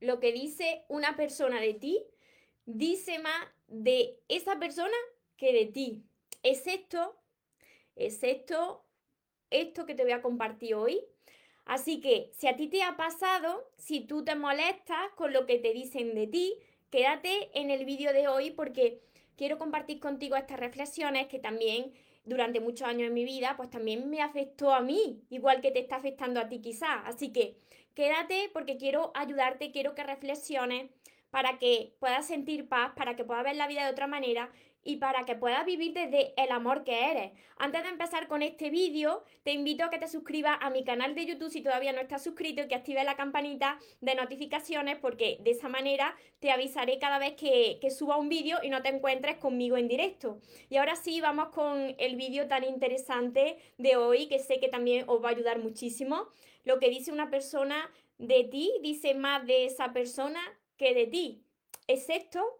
lo que dice una persona de ti dice más de esa persona que de ti. Esto, es esto, esto que te voy a compartir hoy. Así que si a ti te ha pasado, si tú te molestas con lo que te dicen de ti, quédate en el vídeo de hoy porque quiero compartir contigo estas reflexiones que también durante muchos años en mi vida, pues también me afectó a mí, igual que te está afectando a ti quizás. Así que quédate porque quiero ayudarte, quiero que reflexiones para que puedas sentir paz, para que puedas ver la vida de otra manera y para que puedas vivir desde el amor que eres. Antes de empezar con este vídeo, te invito a que te suscribas a mi canal de YouTube si todavía no estás suscrito y que actives la campanita de notificaciones porque de esa manera te avisaré cada vez que, que suba un vídeo y no te encuentres conmigo en directo. Y ahora sí, vamos con el vídeo tan interesante de hoy que sé que también os va a ayudar muchísimo. Lo que dice una persona de ti dice más de esa persona que de ti. ¿Es esto?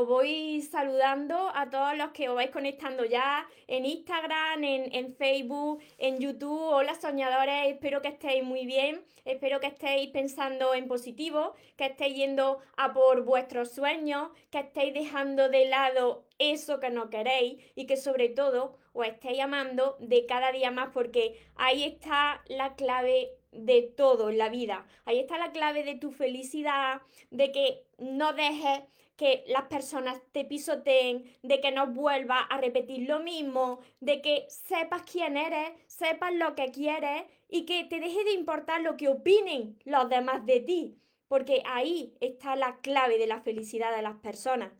Os voy saludando a todos los que os vais conectando ya en Instagram, en, en, Facebook, en YouTube. Hola soñadores, espero que estéis muy bien, espero que estéis pensando en positivo, que estéis yendo a por vuestros sueños, que estéis dejando de lado eso que no queréis y que sobre todo os estéis amando de cada día más porque ahí está la clave de todo en la vida. Ahí está la clave de tu felicidad, de que no dejes que las personas te pisoteen, de que no vuelvas a repetir lo mismo, de que sepas quién eres, sepas lo que quieres y que te deje de importar lo que opinen los demás de ti, porque ahí está la clave de la felicidad de las personas.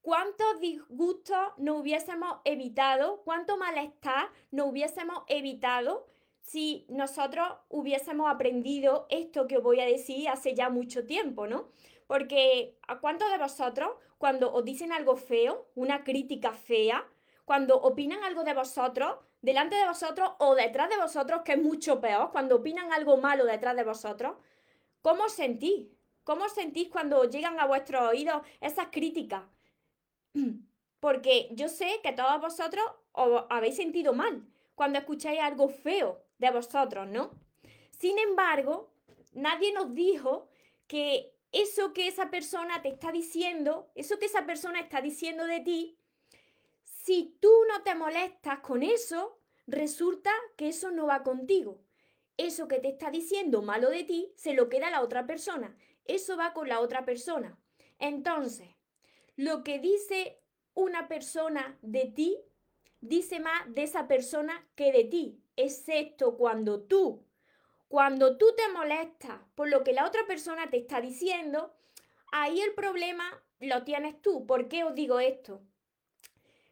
¿Cuántos disgustos no hubiésemos evitado? ¿Cuánto malestar no hubiésemos evitado si nosotros hubiésemos aprendido esto que voy a decir hace ya mucho tiempo, ¿no? Porque ¿a cuántos de vosotros, cuando os dicen algo feo, una crítica fea, cuando opinan algo de vosotros, delante de vosotros o detrás de vosotros, que es mucho peor, cuando opinan algo malo detrás de vosotros, ¿cómo os sentís? ¿Cómo os sentís cuando llegan a vuestros oídos esas críticas? Porque yo sé que todos vosotros os habéis sentido mal cuando escucháis algo feo de vosotros, ¿no? Sin embargo, nadie nos dijo que eso que esa persona te está diciendo, eso que esa persona está diciendo de ti, si tú no te molestas con eso, resulta que eso no va contigo. Eso que te está diciendo malo de ti, se lo queda a la otra persona. Eso va con la otra persona. Entonces, lo que dice una persona de ti, dice más de esa persona que de ti, excepto cuando tú cuando tú te molestas por lo que la otra persona te está diciendo, ahí el problema lo tienes tú. ¿Por qué os digo esto?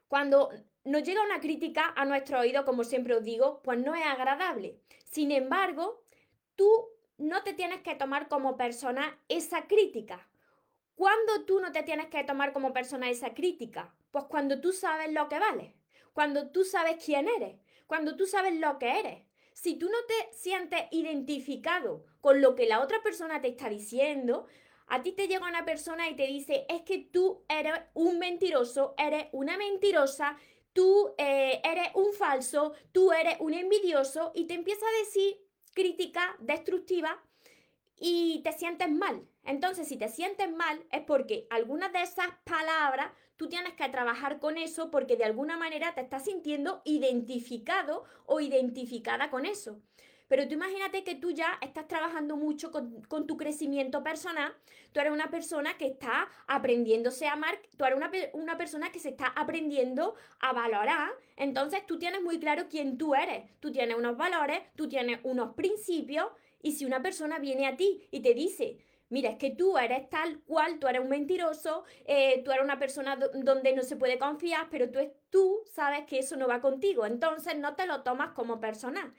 Cuando nos llega una crítica a nuestro oído, como siempre os digo, pues no es agradable. Sin embargo, tú no te tienes que tomar como persona esa crítica. ¿Cuándo tú no te tienes que tomar como persona esa crítica? Pues cuando tú sabes lo que vales, cuando tú sabes quién eres, cuando tú sabes lo que eres. Si tú no te sientes identificado con lo que la otra persona te está diciendo, a ti te llega una persona y te dice, es que tú eres un mentiroso, eres una mentirosa, tú eh, eres un falso, tú eres un envidioso y te empieza a decir crítica destructiva y te sientes mal. Entonces, si te sientes mal es porque algunas de esas palabras tú tienes que trabajar con eso porque de alguna manera te estás sintiendo identificado o identificada con eso. Pero tú imagínate que tú ya estás trabajando mucho con, tu crecimiento personal, tú eres una persona que está aprendiéndose a amar, tú eres una, una persona que se está aprendiendo a valorar, entonces tú tienes muy claro quién tú eres, tú tienes unos valores, tú tienes unos principios y si una persona viene a ti y te dice, mira, es que tú eres tal cual, tú eres un mentiroso, eh, tú eres una persona donde no se puede confiar, pero tú, tú sabes que eso no va contigo, entonces no te lo tomas como personal.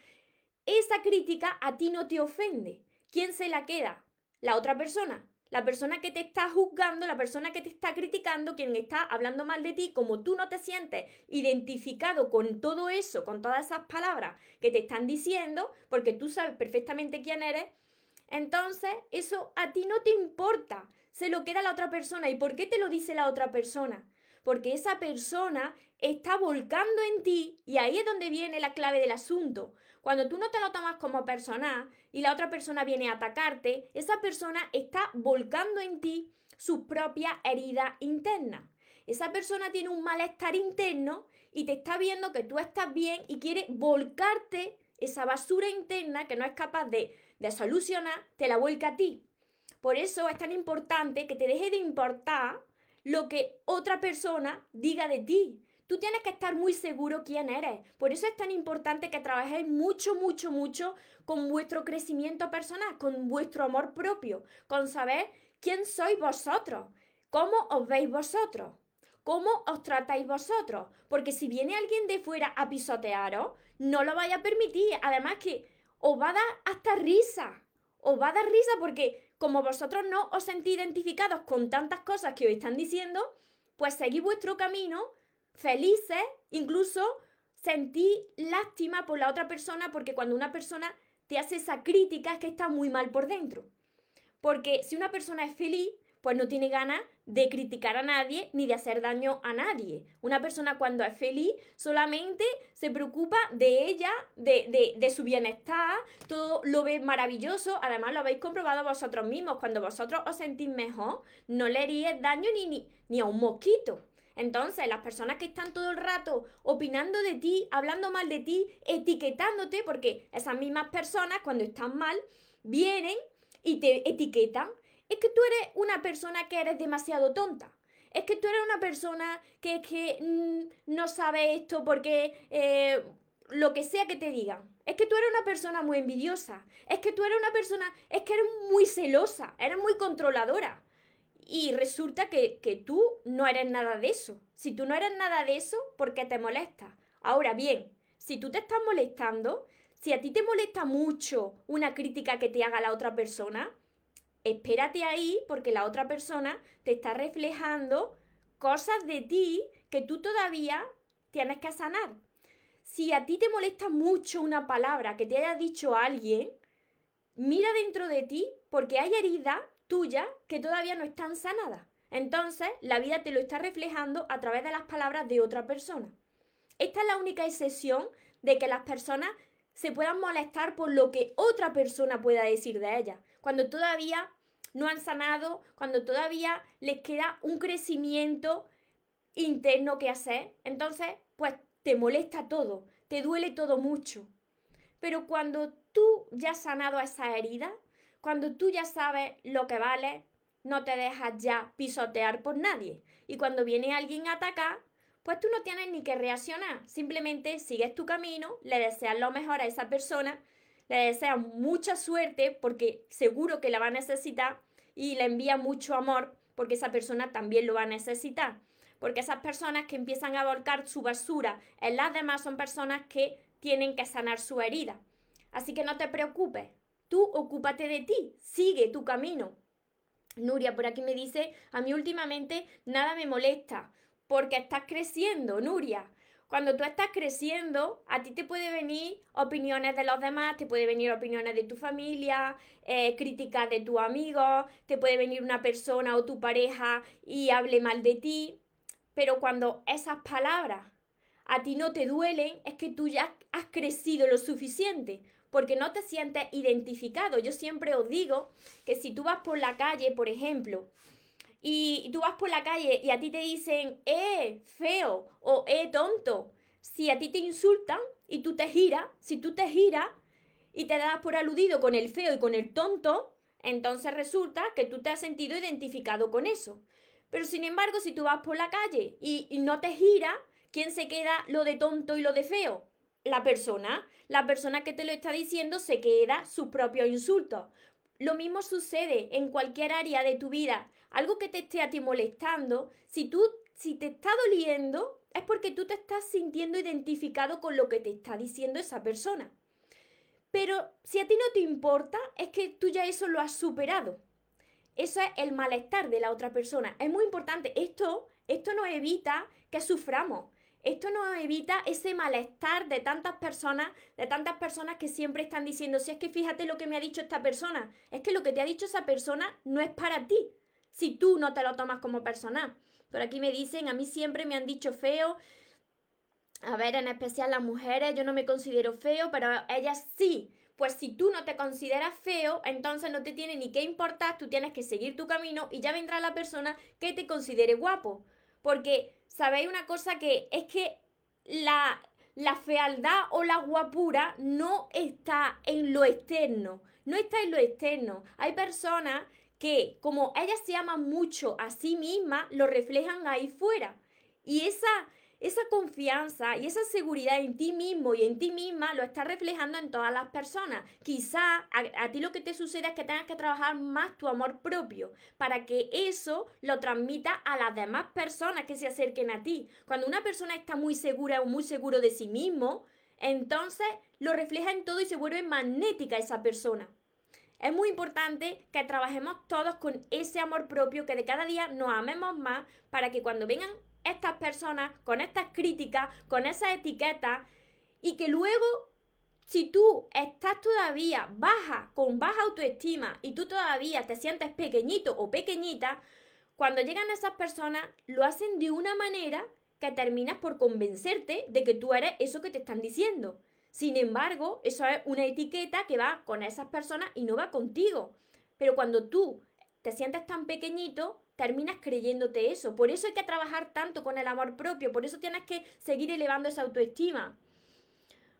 Esa crítica a ti no te ofende. ¿Quién se la queda? La otra persona. la persona que te está juzgando, la persona que te está criticando, quien está hablando mal de ti, como tú no te sientes identificado con todo eso, con todas esas palabras que te están diciendo, porque tú sabes perfectamente quién eres, entonces eso a ti no te importa, se lo queda la otra persona. ¿Y por qué te lo dice la otra persona? Porque esa persona está volcando en ti y ahí es donde viene la clave del asunto. Cuando tú no te lo tomas como personal y la otra persona viene a atacarte, esa persona está volcando en ti su propia herida interna. Esa persona tiene un malestar interno y te está viendo que tú estás bien y quiere volcarte esa basura interna que no es capaz de, de solucionar, te la vuelca a ti. Por eso es tan importante que te deje de importar lo que otra persona diga de ti. Tú tienes que estar muy seguro quién eres. Por eso es tan importante que trabajéis mucho, mucho, mucho con vuestro crecimiento personal, con vuestro amor propio, con saber quién sois vosotros, cómo os veis vosotros, cómo os tratáis vosotros. Porque si viene alguien de fuera a pisotearos, no lo vaya a permitir. Además que os va a dar hasta risa. Os va a dar risa porque como vosotros no os sentís identificados con tantas cosas que os están diciendo, pues seguid vuestro camino felices, incluso sentí lástima por la otra persona porque cuando una persona te hace esa crítica es que está muy mal por dentro. Porque si una persona es feliz, pues no tiene ganas de criticar a nadie ni de hacer daño a nadie. Una persona cuando es feliz solamente se preocupa de ella, de, de, su bienestar, todo lo ve maravilloso. Además lo habéis comprobado vosotros mismos. Cuando vosotros os sentís mejor, no le haríais daño ni, ni, ni a un mosquito. Entonces, las personas que están todo el rato opinando de ti, hablando mal de ti, etiquetándote, porque esas mismas personas cuando están mal, vienen y te etiquetan. Es que tú eres una persona que eres demasiado tonta. Es que tú eres una persona que, que mm, no sabe esto porque eh, lo que sea que te digan. Es que tú eres una persona muy envidiosa. Es que tú eres una persona, es que eres muy celosa, eres muy controladora. Y resulta que, tú no eres nada de eso. Si tú no eres nada de eso, ¿por qué te molesta? Ahora bien, si tú te estás molestando, si a ti te molesta mucho una crítica que te haga la otra persona, espérate ahí porque la otra persona te está reflejando cosas de ti que tú todavía tienes que sanar. Si a ti te molesta mucho una palabra que te haya dicho alguien, mira dentro de ti porque hay heridas tuya que todavía no están sanadas. Entonces, la vida te lo está reflejando a través de las palabras de otra persona. Esta es la única excepción de que las personas se puedan molestar por lo que otra persona pueda decir de ellas. Cuando todavía no han sanado, cuando todavía les queda un crecimiento interno que hacer, entonces, pues te molesta todo, te duele todo mucho. Pero cuando tú ya has sanado esa herida, cuando tú ya sabes lo que vale, no te dejas ya pisotear por nadie. Y cuando viene alguien a atacar, pues tú no tienes ni que reaccionar. Simplemente sigues tu camino, le deseas lo mejor a esa persona, le deseas mucha suerte porque seguro que la va a necesitar y le envía mucho amor porque esa persona también lo va a necesitar. Porque esas personas que empiezan a volcar su basura en las demás son personas que tienen que sanar su herida. Así que no te preocupes, Tú ocúpate de ti, sigue tu camino. Nuria por aquí me dice, a mí últimamente nada me molesta, porque estás creciendo, Nuria. Cuando tú estás creciendo, a ti te puede venir opiniones de los demás, te puede venir opiniones de tu familia, eh, críticas de tus amigos, te puede venir una persona o tu pareja y hable mal de ti. Pero cuando esas palabras a ti no te duelen, es que tú ya has crecido lo suficiente porque no te sientes identificado. Yo siempre os digo que si tú vas por la calle, por ejemplo, y tú vas por la calle y a ti te dicen, eh, feo o eh, tonto, si a ti te insultan y tú te giras, si tú te giras y te das por aludido con el feo y con el tonto, entonces resulta que tú te has sentido identificado con eso. Pero sin embargo, si tú vas por la calle y, no te giras, ¿quién se queda lo de tonto y lo de feo? la persona, la persona que te lo está diciendo se queda su propio insulto. Lo mismo sucede en cualquier área de tu vida. Algo que te esté a ti molestando, si tú, si te está doliendo, es porque tú te estás sintiendo identificado con lo que te está diciendo esa persona. Pero si a ti no te importa, es que tú ya eso lo has superado. eso es el malestar de la otra persona. Es muy importante. Esto, esto nos evita que suframos. Esto nos evita ese malestar de tantas personas, de tantas personas que siempre están diciendo, si es que fíjate lo que me ha dicho esta persona, es que lo que te ha dicho esa persona no es para ti, si tú no te lo tomas como persona. Por aquí me dicen, a mí siempre me han dicho feo, a ver, en especial las mujeres, yo no me considero feo, pero ellas sí. Pues si tú no te consideras feo, entonces no te tiene ni que importar, tú tienes que seguir tu camino y ya vendrá la persona que te considere guapo. Porque sabéis una cosa que es que la, la fealdad o la guapura no está en lo externo, no está en lo externo. Hay personas que como ellas se aman mucho a sí mismas, lo reflejan ahí fuera. Y esa, esa confianza y esa seguridad en ti mismo y en ti misma lo estás reflejando en todas las personas. Quizá a, ti lo que te sucede es que tengas que trabajar más tu amor propio para que eso lo transmita a las demás personas que se acerquen a ti. Cuando una persona está muy segura o muy seguro de sí mismo, entonces lo refleja en todo y se vuelve magnética esa persona. Es muy importante que trabajemos todos con ese amor propio, que de cada día nos amemos más para que cuando vengan estas personas con estas críticas, con esas etiquetas y que luego si tú estás todavía baja, con baja autoestima y tú todavía te sientes pequeñito o pequeñita, cuando llegan esas personas lo hacen de una manera que terminas por convencerte de que tú eres eso que te están diciendo. Sin embargo, eso es una etiqueta que va con esas personas y no va contigo. Pero cuando tú te sientes tan pequeñito, terminas creyéndote eso. Por eso hay que trabajar tanto con el amor propio, por eso tienes que seguir elevando esa autoestima.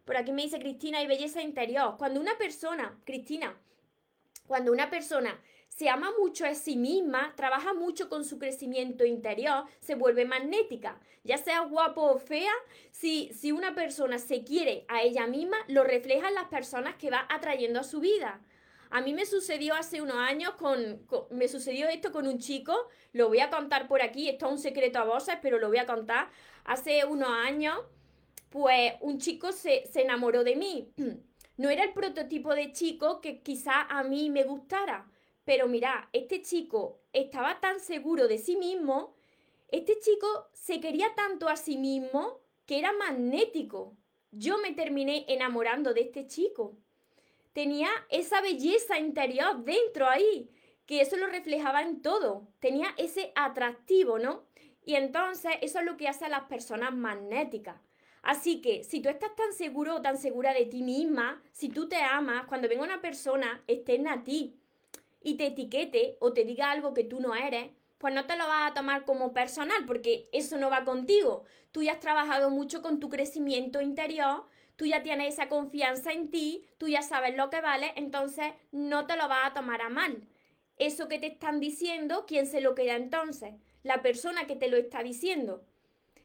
Por aquí me dice Cristina, y belleza interior. Cuando una persona, Cristina, cuando una persona se ama mucho a sí misma, trabaja mucho con su crecimiento interior, se vuelve magnética. Ya sea guapo o fea, si, si una persona se quiere a ella misma, lo refleja en las personas que va atrayendo a su vida. A mí me sucedió hace unos años con, me sucedió esto con un chico, lo voy a contar por aquí, esto es un secreto a voces, pero lo voy a contar. Hace unos años, pues un chico se, se enamoró de mí. No era el prototipo de chico que quizá a mí me gustara, pero mira, este chico estaba tan seguro de sí mismo, este chico se quería tanto a sí mismo que era magnético. Yo me terminé enamorando de este chico tenía esa belleza interior dentro ahí, que eso lo reflejaba en todo, tenía ese atractivo, ¿no? Y entonces eso es lo que hace a las personas magnéticas. Así que si tú estás tan seguro o tan segura de ti misma, si tú te amas, cuando venga una persona externa a ti y te etiquete o te diga algo que tú no eres, pues no te lo vas a tomar como personal porque eso no va contigo. Tú ya has trabajado mucho con tu crecimiento interior tú ya tienes esa confianza en ti, tú ya sabes lo que vale, entonces no te lo vas a tomar a mal. Eso que te están diciendo, ¿quién se lo queda entonces? La persona que te lo está diciendo.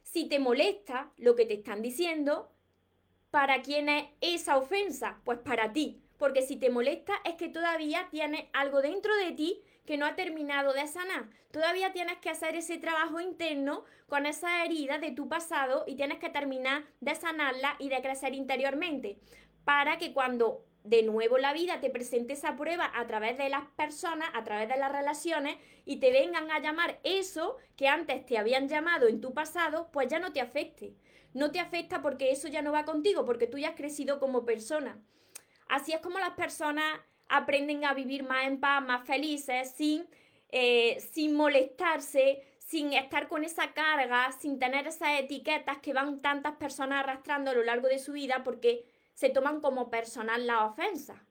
Si te molesta lo que te están diciendo, ¿para quién es esa ofensa? Pues para ti. Porque si te molesta es que todavía tienes algo dentro de ti que no ha terminado de sanar. Todavía tienes que hacer ese trabajo interno con esa herida de tu pasado y tienes que terminar de sanarla y de crecer interiormente para que cuando de nuevo la vida te presente esa prueba a través de las personas, a través de las relaciones y te vengan a llamar eso que antes te habían llamado en tu pasado, pues ya no te afecte. No te afecta porque eso ya no va contigo, porque tú ya has crecido como persona. Así es como las personas aprenden a vivir más en paz, más felices, sin, eh, sin molestarse, sin estar con esa carga, sin tener esas etiquetas que van tantas personas arrastrando a lo largo de su vida porque se toman como personal la ofensa.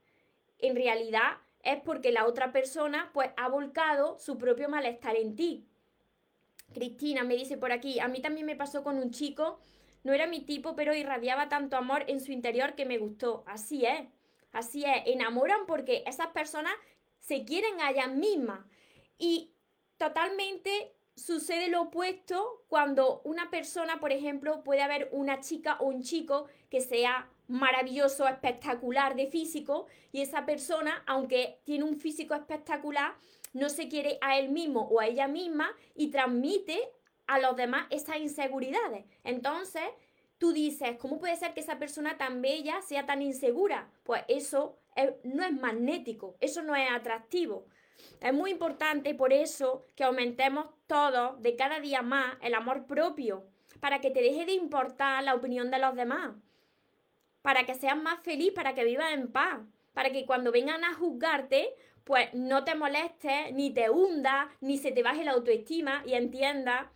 En realidad es porque la otra persona pues ha volcado su propio malestar en ti. Cristina me dice por aquí, a mí también me pasó con un chico, no era mi tipo, pero irradiaba tanto amor en su interior que me gustó. Así es. Así es, enamoran porque esas personas se quieren a ellas mismas. Y totalmente sucede lo opuesto cuando una persona, por ejemplo, puede haber una chica o un chico que sea maravilloso, espectacular de físico y esa persona, aunque tiene un físico espectacular, no se quiere a él mismo o a ella misma y transmite a los demás esas inseguridades. Entonces, tú dices, ¿cómo puede ser que esa persona tan bella sea tan insegura? Pues eso no es magnético, eso no es atractivo. Es muy importante por eso que aumentemos todos de cada día más el amor propio, para que te deje de importar la opinión de los demás, para que seas más feliz, para que vivas en paz, para que cuando vengan a juzgarte, pues no te molestes, ni te hunda, ni se te baje la autoestima y entiendas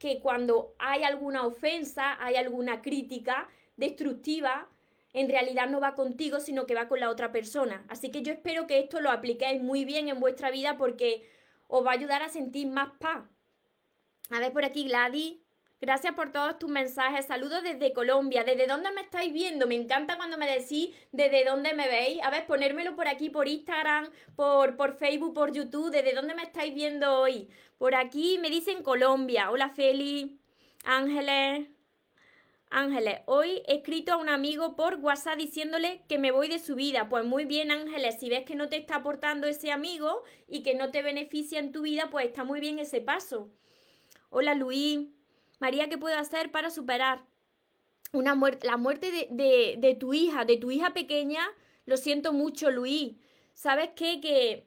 que cuando hay alguna ofensa, hay alguna crítica destructiva, en realidad no va contigo, sino que va con la otra persona. Así que yo espero que esto lo apliquéis muy bien en vuestra vida porque os va a ayudar a sentir más paz. A ver por aquí, Gladys. Gracias por todos tus mensajes. Saludos desde Colombia. ¿Desde dónde me estáis viendo? Me encanta cuando me decís desde dónde me veis. A ver, ponérmelo por aquí, por Instagram, por, por Facebook, por YouTube. ¿Desde dónde me estáis viendo hoy? Por aquí me dicen Colombia. Hola, Feli. Ángeles. Ángeles, hoy he escrito a un amigo por WhatsApp diciéndole que me voy de su vida. Pues muy bien, Ángeles, si ves que no te está aportando ese amigo y que no te beneficia en tu vida, pues está muy bien ese paso. Hola, Luis. María, ¿qué puedo hacer para superar una muerte, la muerte de, de, tu hija, de tu hija pequeña? Lo siento mucho, Luis. ¿Sabes qué? Que,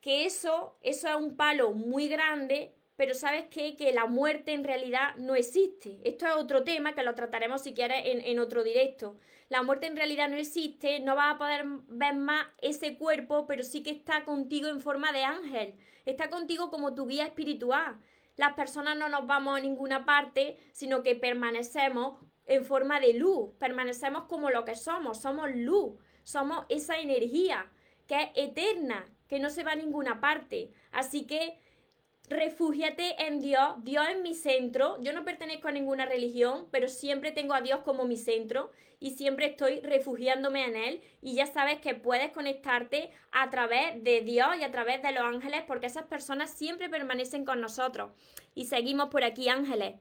que eso, eso es un palo muy grande pero ¿sabes qué? Que la muerte en realidad no existe. Esto es otro tema que lo trataremos si quieres en, otro directo. La muerte en realidad no existe, no vas a poder ver más ese cuerpo, pero sí que está contigo en forma de ángel. Está contigo como tu guía espiritual. Las personas no nos vamos a ninguna parte, sino que permanecemos en forma de luz, permanecemos como lo que somos, somos luz, somos esa energía que es eterna, que no se va a ninguna parte. Así que refúgiate en Dios, Dios es mi centro, yo no pertenezco a ninguna religión, pero siempre tengo a Dios como mi centro y siempre estoy refugiándome en Él y ya sabes que puedes conectarte a través de Dios y a través de los ángeles porque esas personas siempre permanecen con nosotros y seguimos por aquí ángeles.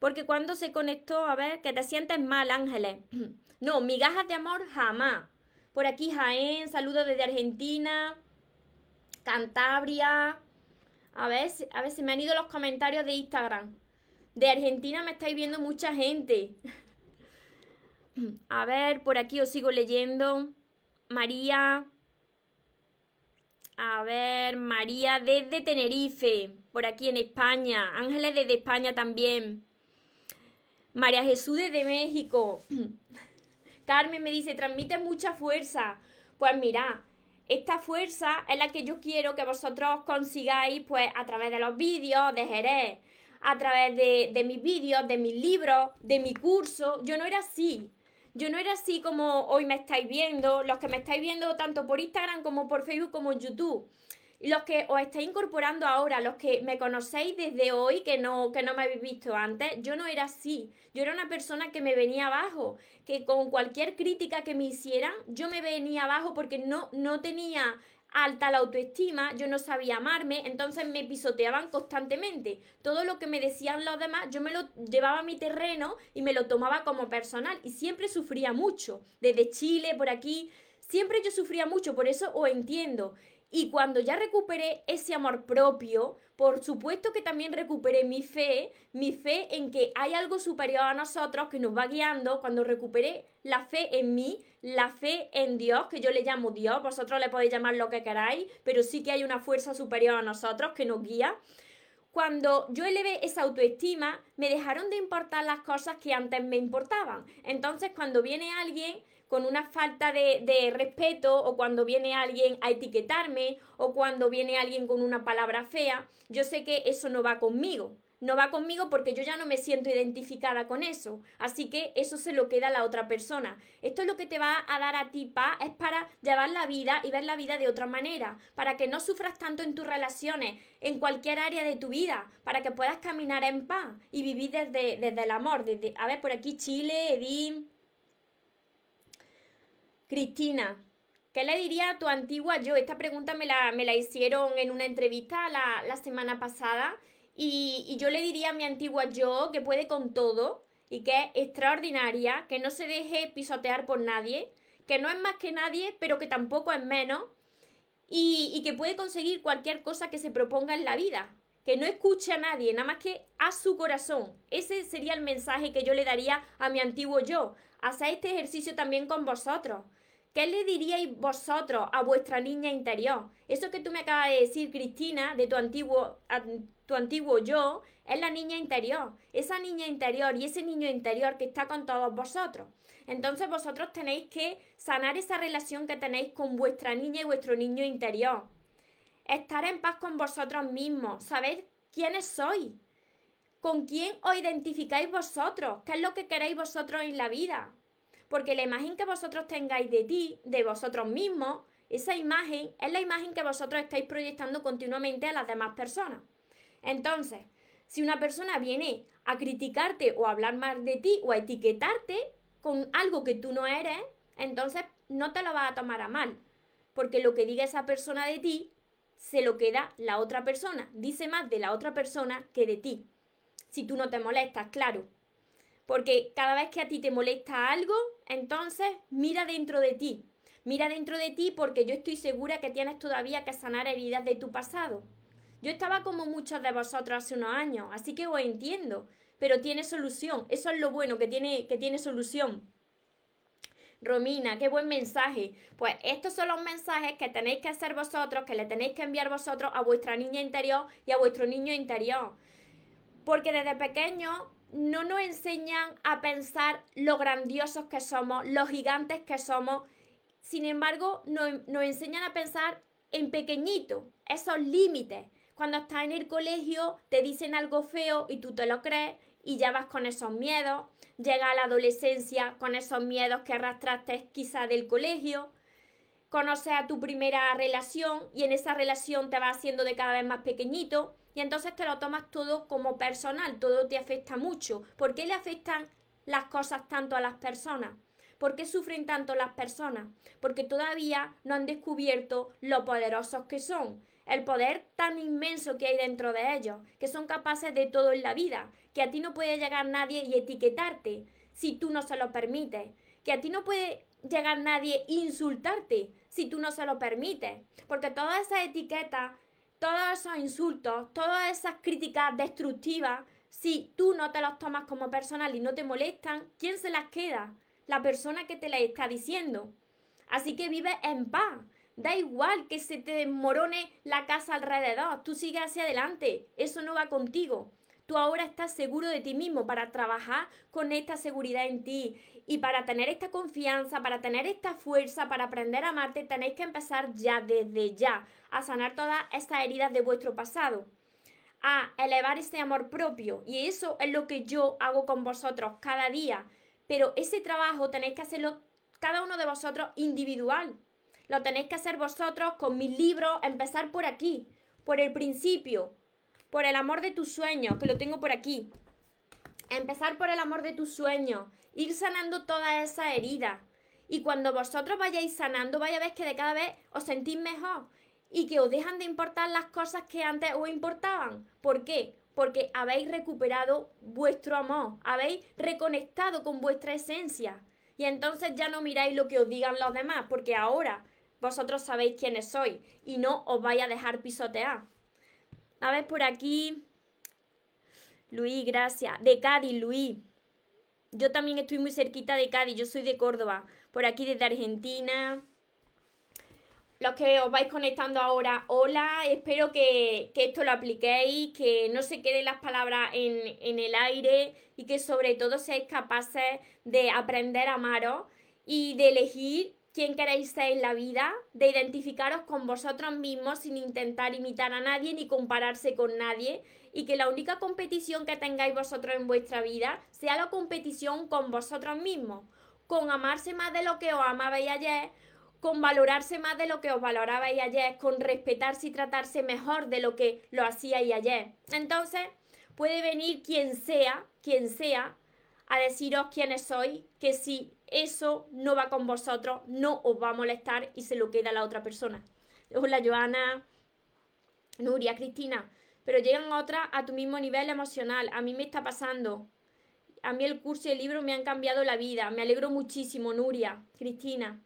Porque cuando se conectó, a ver, que te sientes mal, ángeles. No, migajas de amor jamás. Por aquí Jaén, saludos desde Argentina, Cantabria, a ver, a ver, si me han ido los comentarios de Instagram. De Argentina me estáis viendo mucha gente. A ver, por aquí os sigo leyendo. María. A ver, María desde Tenerife, por aquí en España. Ángeles desde España también. María Jesús desde México. Carmen me dice, transmite mucha fuerza. Pues mira, esta fuerza es la que yo quiero que vosotros consigáis pues a través de los vídeos de Jerez, a través de, de mis vídeos, de mis libros, de mi curso. Yo no era así. Yo no era así como hoy me estáis viendo, los que me estáis viendo tanto por Instagram como por Facebook como YouTube los que os estáis incorporando ahora, los que me conocéis desde hoy, que no, que no me habéis visto antes, yo no era así. Yo era una persona que me venía abajo, que con cualquier crítica que me hicieran, yo me venía abajo porque no, no tenía alta la autoestima, yo no sabía amarme, entonces me pisoteaban constantemente. Todo lo que me decían los demás, yo me lo llevaba a mi terreno y me lo tomaba como personal y siempre sufría mucho. Desde Chile, por aquí, siempre yo sufría mucho, por eso os entiendo. Y cuando ya recuperé ese amor propio, por supuesto que también recuperé mi fe, mi fe en que hay algo superior a nosotros que nos va guiando. Cuando recuperé la fe en mí, la fe en Dios, que yo le llamo Dios, vosotros le podéis llamar lo que queráis, pero sí que hay una fuerza superior a nosotros que nos guía. Cuando yo elevé esa autoestima, me dejaron de importar las cosas que antes me importaban. Entonces, cuando viene alguien con una falta de, respeto o cuando viene alguien a etiquetarme o cuando viene alguien con una palabra fea, yo sé que eso no va conmigo. No va conmigo porque yo ya no me siento identificada con eso. Así que eso se lo queda a la otra persona. Esto es lo que te va a dar a ti paz, es para llevar la vida y ver la vida de otra manera, para que no sufras tanto en tus relaciones, en cualquier área de tu vida, para que puedas caminar en paz y vivir desde, desde el amor. Desde, a ver, por aquí Chile, Edín, Cristina, ¿qué le diría a tu antigua yo? Esta pregunta me la, me la hicieron en una entrevista la, semana pasada y, y, yo le diría a mi antigua yo que puede con todo y que es extraordinaria, que no se deje pisotear por nadie, que no es más que nadie, pero que tampoco es menos y, y que puede conseguir cualquier cosa que se proponga en la vida. Que no escuche a nadie, nada más que a su corazón. Ese sería el mensaje que yo le daría a mi antiguo yo. Haced este ejercicio también con vosotros ¿Qué le diríais vosotros a vuestra niña interior? Eso que tú me acabas de decir, Cristina, de tu antiguo, tu antiguo yo, es la niña interior. Esa niña interior y ese niño interior que está con todos vosotros. Entonces vosotros tenéis que sanar esa relación que tenéis con vuestra niña y vuestro niño interior. Estar en paz con vosotros mismos, saber quiénes sois, con quién os identificáis vosotros, qué es lo que queréis vosotros en la vida. Porque la imagen que vosotros tengáis de ti, de vosotros mismos, esa imagen es la imagen que vosotros estáis proyectando continuamente a las demás personas. Entonces, si una persona viene a criticarte o a hablar mal de ti o a etiquetarte con algo que tú no eres, entonces no te lo vas a tomar a mal. Porque lo que diga esa persona de ti, se lo queda la otra persona. Dice más de la otra persona que de ti. Si tú no te molestas, claro. Porque cada vez que a ti te molesta algo, entonces mira dentro de ti. Mira dentro de ti porque yo estoy segura que tienes todavía que sanar heridas de tu pasado. Yo estaba como muchos de vosotros hace unos años, así que os entiendo, pero tiene solución. Eso es lo bueno, que tiene, que tiene solución. Romina, qué buen mensaje. Pues estos son los mensajes que tenéis que hacer vosotros, que le tenéis que enviar vosotros a vuestra niña interior y a vuestro niño interior. Porque desde pequeños no nos enseñan a pensar lo grandiosos que somos, los gigantes que somos. Sin embargo, nos, nos enseñan a pensar en pequeñito, esos límites. Cuando estás en el colegio, te dicen algo feo y tú te lo crees y ya vas con esos miedos. Llega a la adolescencia con esos miedos que arrastraste quizá del colegio. Conoces a tu primera relación y en esa relación te vas haciendo de cada vez más pequeñito y entonces te lo tomas todo como personal, todo te afecta mucho. ¿Por qué le afectan las cosas tanto a las personas? ¿Por qué sufren tanto las personas? Porque todavía no han descubierto lo poderosos que son, el poder tan inmenso que hay dentro de ellos, que son capaces de todo en la vida, que a ti no puede llegar nadie y etiquetarte si tú no se lo permites, que a ti no puede llegar nadie e insultarte si tú no se lo permites, porque todas esas etiquetas todos esos insultos, todas esas críticas destructivas, si tú no te los tomas como personal y no te molestan, ¿quién se las queda? La persona que te las está diciendo. Así que vive en paz. Da igual que se te desmorone la casa alrededor, tú sigues hacia adelante, eso no va contigo. Tú ahora estás seguro de ti mismo para trabajar con esta seguridad en ti y para tener esta confianza, para tener esta fuerza, para aprender a amarte, tenéis que empezar ya desde ya a sanar todas estas heridas de vuestro pasado, a elevar ese amor propio. Y eso es lo que yo hago con vosotros cada día. Pero ese trabajo tenéis que hacerlo cada uno de vosotros individual. Lo tenéis que hacer vosotros con mis libros, empezar por aquí, por el principio, por el amor de tus sueños, que lo tengo por aquí. Empezar por el amor de tus sueños, ir sanando toda esa herida. Y cuando vosotros vayáis sanando, vaya a ver que de cada vez os sentís mejor y que os dejan de importar las cosas que antes os importaban. ¿Por qué? Porque habéis recuperado vuestro amor, habéis reconectado con vuestra esencia. Y entonces ya no miráis lo que os digan los demás, porque ahora vosotros sabéis quiénes sois y no os vais a dejar pisotear. A ver por aquí. Luis, gracias. De Cádiz, Luis. Yo también estoy muy cerquita de Cádiz, yo soy de Córdoba, por aquí desde Argentina. Los que os vais conectando ahora, hola, espero que, esto lo apliquéis, que no se queden las palabras en, en el aire y que sobre todo seáis capaces de aprender a amaros y de elegir quién queréis ser en la vida, de identificaros con vosotros mismos sin intentar imitar a nadie ni compararse con nadie y que la única competición que tengáis vosotros en vuestra vida sea la competición con vosotros mismos, con amarse más de lo que os amabais ayer, con valorarse más de lo que os valorabais ayer, con respetarse y tratarse mejor de lo que lo hacíais ayer. Entonces, puede venir quien sea, quien sea, a deciros quiénes sois, que si eso no va con vosotros, no os va a molestar y se lo queda a la otra persona. Hola, Joana, Nuria, Cristina pero llegan otras a tu mismo nivel emocional. A mí me está pasando. A mí el curso y el libro me han cambiado la vida. Me alegro muchísimo, Nuria, Cristina.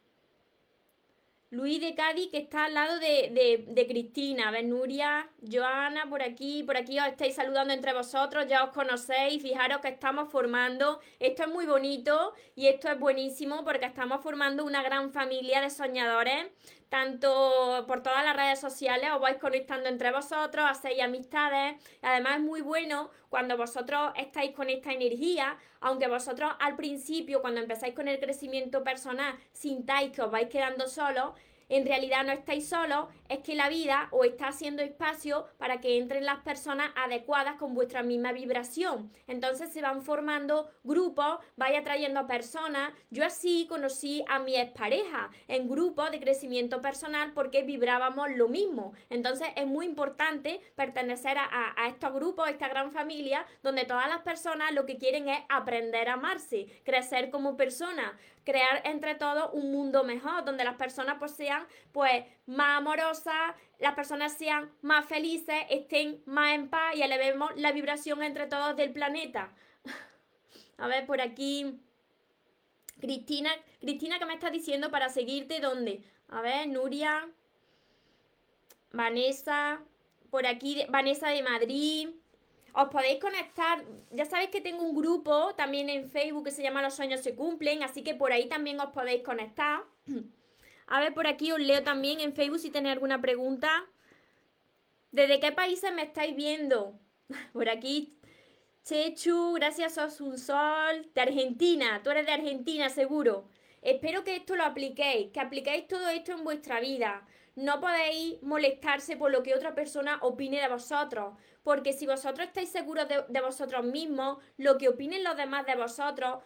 Luis de Cádiz, que está al lado de, de, Cristina. A ver, Nuria, Joana, por aquí, por aquí os estáis saludando entre vosotros, ya os conocéis, fijaros que estamos formando, esto es muy bonito y esto es buenísimo porque estamos formando una gran familia de soñadores tanto por todas las redes sociales, os vais conectando entre vosotros, hacéis amistades. Además es muy bueno cuando vosotros estáis con esta energía, aunque vosotros al principio, cuando empezáis con el crecimiento personal, sintáis que os vais quedando solos, en realidad no estáis solos, es que la vida os está haciendo espacio para que entren las personas adecuadas con vuestra misma vibración. Entonces se van formando grupos, vaya trayendo personas. Yo así conocí a mi expareja en grupos de crecimiento personal porque vibrábamos lo mismo. Entonces es muy importante pertenecer a, a estos grupos, a esta gran familia, donde todas las personas lo que quieren es aprender a amarse, crecer como persona, crear entre todos un mundo mejor, donde las personas pues sean pues más amorosas, las personas sean más felices, estén más en paz y elevemos la vibración entre todos del planeta. A ver, por aquí. Cristina, Cristina, ¿qué me estás diciendo para seguirte? ¿Dónde? A ver, Nuria. Vanessa. Por aquí, Vanessa de Madrid. Os podéis conectar, ya sabéis que tengo un grupo también en Facebook que se llama Los sueños se cumplen, así que por ahí también os podéis conectar. A ver, por aquí os leo también en Facebook si tenéis alguna pregunta. ¿Desde qué países me estáis viendo? Por aquí, Chechu, gracias a Sol, de Argentina. Tú eres de Argentina, seguro. Espero que esto lo apliquéis, que apliquéis todo esto en vuestra vida. No podéis molestarse por lo que otra persona opine de vosotros, porque si vosotros estáis seguros de, vosotros mismos, lo que opinen los demás de vosotros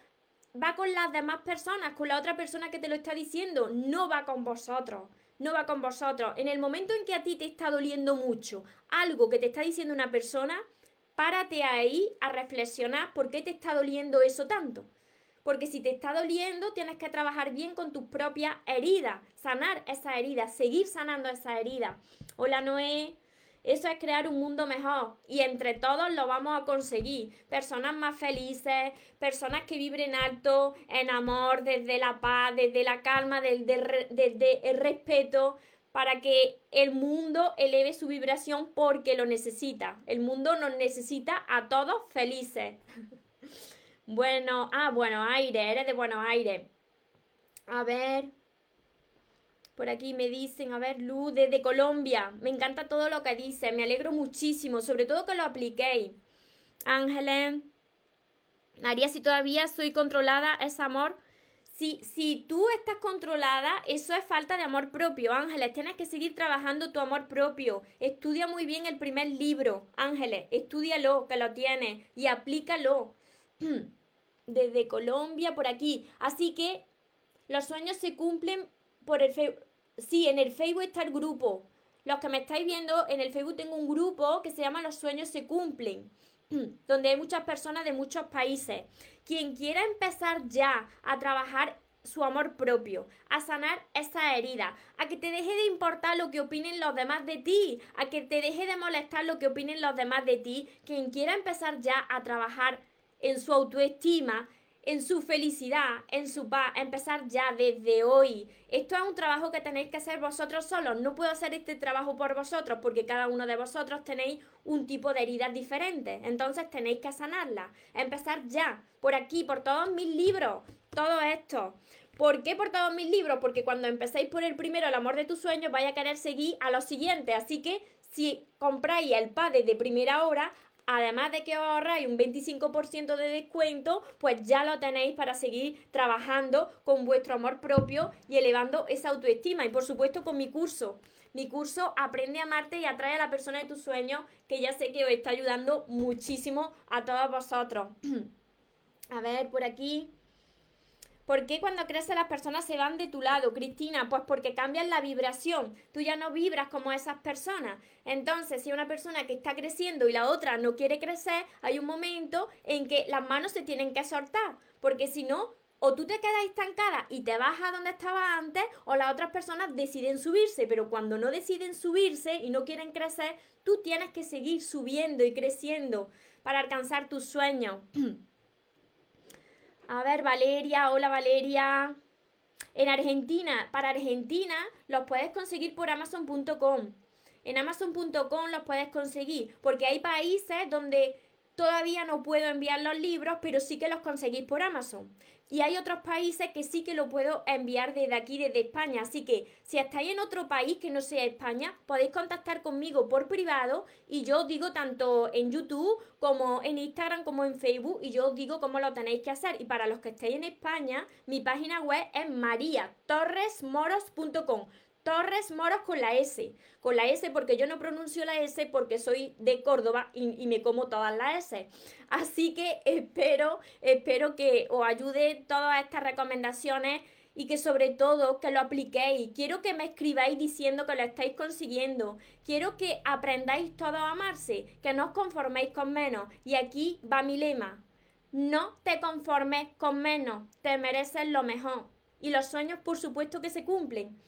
va con las demás personas, con la otra persona que te lo está diciendo, no va con vosotros. No va con vosotros. En el momento en que a ti te está doliendo mucho algo que te está diciendo una persona, párate ahí a reflexionar por qué te está doliendo eso tanto. Porque si te está doliendo, tienes que trabajar bien con tus propias heridas, sanar esa herida, seguir sanando esa herida. Hola Noé, eso es crear un mundo mejor y entre todos lo vamos a conseguir. Personas más felices, personas que vibren alto, en amor, desde la paz, desde la calma, desde, el respeto, para que el mundo eleve su vibración porque lo necesita. El mundo nos necesita a todos felices. Bueno, ah, Buenos Aires, eres de Buenos Aires. A ver. Por aquí me dicen, a ver, Luz, desde Colombia. Me encanta todo lo que dice, me alegro muchísimo, sobre todo que lo apliquéis. Ángeles, María, si todavía soy controlada, es amor. Si, si tú estás controlada, eso es falta de amor propio, Ángeles. Tienes que seguir trabajando tu amor propio. Estudia muy bien el primer libro, Ángeles. Estudialo, que lo tienes, y aplícalo. desde Colombia, por aquí. Así que los sueños se cumplen por el. Sí, en el Facebook está el grupo. Los que me estáis viendo, en el Facebook tengo un grupo que se llama Los sueños se cumplen, donde hay muchas personas de muchos países. Quien quiera empezar ya a trabajar su amor propio, a sanar esa herida, a que te deje de importar lo que opinen los demás de ti, a que te deje de molestar lo que opinen los demás de ti, quien quiera empezar ya a trabajar en su autoestima, en su felicidad, en su paz, empezar ya desde hoy. Esto es un trabajo que tenéis que hacer vosotros solos. No puedo hacer este trabajo por vosotros porque cada uno de vosotros tenéis un tipo de heridas diferentes. Entonces tenéis que sanarlas. Empezar ya, por aquí, por todos mis libros, todo esto. ¿Por qué por todos mis libros? Porque cuando empecéis por el primero, el amor de tus sueños, vais a querer seguir a los siguientes. Así que si compráis el padre de primera hora, además de que os ahorráis un 25% de descuento, pues ya lo tenéis para seguir trabajando con vuestro amor propio y elevando esa autoestima. Y por supuesto con mi curso. Mi curso Aprende a amarte y atrae a la persona de tus sueños, que ya sé que os está ayudando muchísimo a todos vosotros. a ver, por aquí. ¿Por qué cuando creces las personas se van de tu lado, Cristina? Pues porque cambian la vibración. Tú ya no vibras como esas personas. Entonces, si una persona que está creciendo y la otra no quiere crecer, hay un momento en que las manos se tienen que soltar. Porque si no, o tú te quedas estancada y te vas a donde estabas antes, o las otras personas deciden subirse, pero cuando no deciden subirse y no quieren crecer, tú tienes que seguir subiendo y creciendo para alcanzar tus sueños. A ver, Valeria, hola Valeria. En Argentina, para Argentina, los puedes conseguir por amazon.com. En amazon.com los puedes conseguir, porque hay países donde todavía no puedo enviar los libros, pero sí que los conseguís por Amazon. Y hay otros países que sí que lo puedo enviar desde aquí, desde España. Así que si estáis en otro país que no sea España, podéis contactar conmigo por privado y yo os digo tanto en YouTube como en Instagram como en Facebook y yo os digo cómo lo tenéis que hacer. Y para los que estéis en España, mi página web es mariatorresmoros.com. Torres Moros con la S. Con la S porque yo no pronuncio la S porque soy de Córdoba y, me como todas las S. Así que espero, espero que os ayude todas estas recomendaciones y que sobre todo que lo apliquéis. Quiero que me escribáis diciendo que lo estáis consiguiendo. Quiero que aprendáis todo a amarse, que no os conforméis con menos. Y aquí va mi lema. No te conformes con menos, te mereces lo mejor. Y los sueños por supuesto que se cumplen